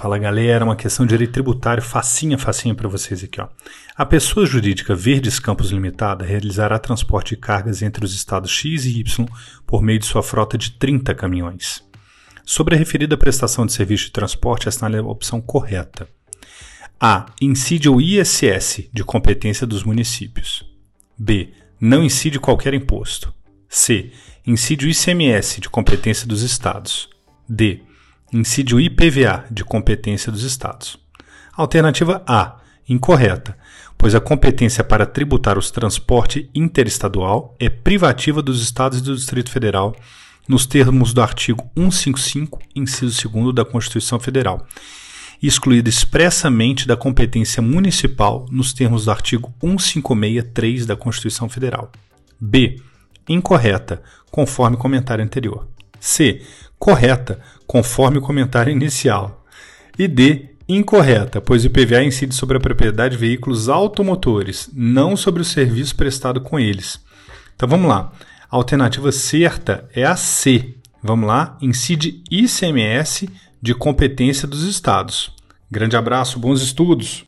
Fala galera, uma questão de direito tributário facinha, facinha para vocês aqui. Ó. A pessoa jurídica Verdes Campos Limitada realizará transporte de cargas entre os estados X e Y por meio de sua frota de 30 caminhões. Sobre a referida prestação de serviço de transporte, assinale a opção correta. A. Incide o ISS de competência dos municípios. B. Não incide qualquer imposto. C. Incide o ICMS de competência dos estados. D incide o IPVA, de competência dos Estados. Alternativa A, incorreta, pois a competência para tributar os transporte interestadual é privativa dos Estados e do Distrito Federal, nos termos do artigo 155, inciso 2 da Constituição Federal, excluída expressamente da competência municipal nos termos do artigo 1563 da Constituição Federal. B. Incorreta, conforme comentário anterior. C. Correta, conforme o comentário inicial. E D. Incorreta, pois o IPVA incide sobre a propriedade de veículos automotores, não sobre o serviço prestado com eles. Então vamos lá. A alternativa certa é a C. Vamos lá? Incide ICMS de competência dos estados. Grande abraço, bons estudos!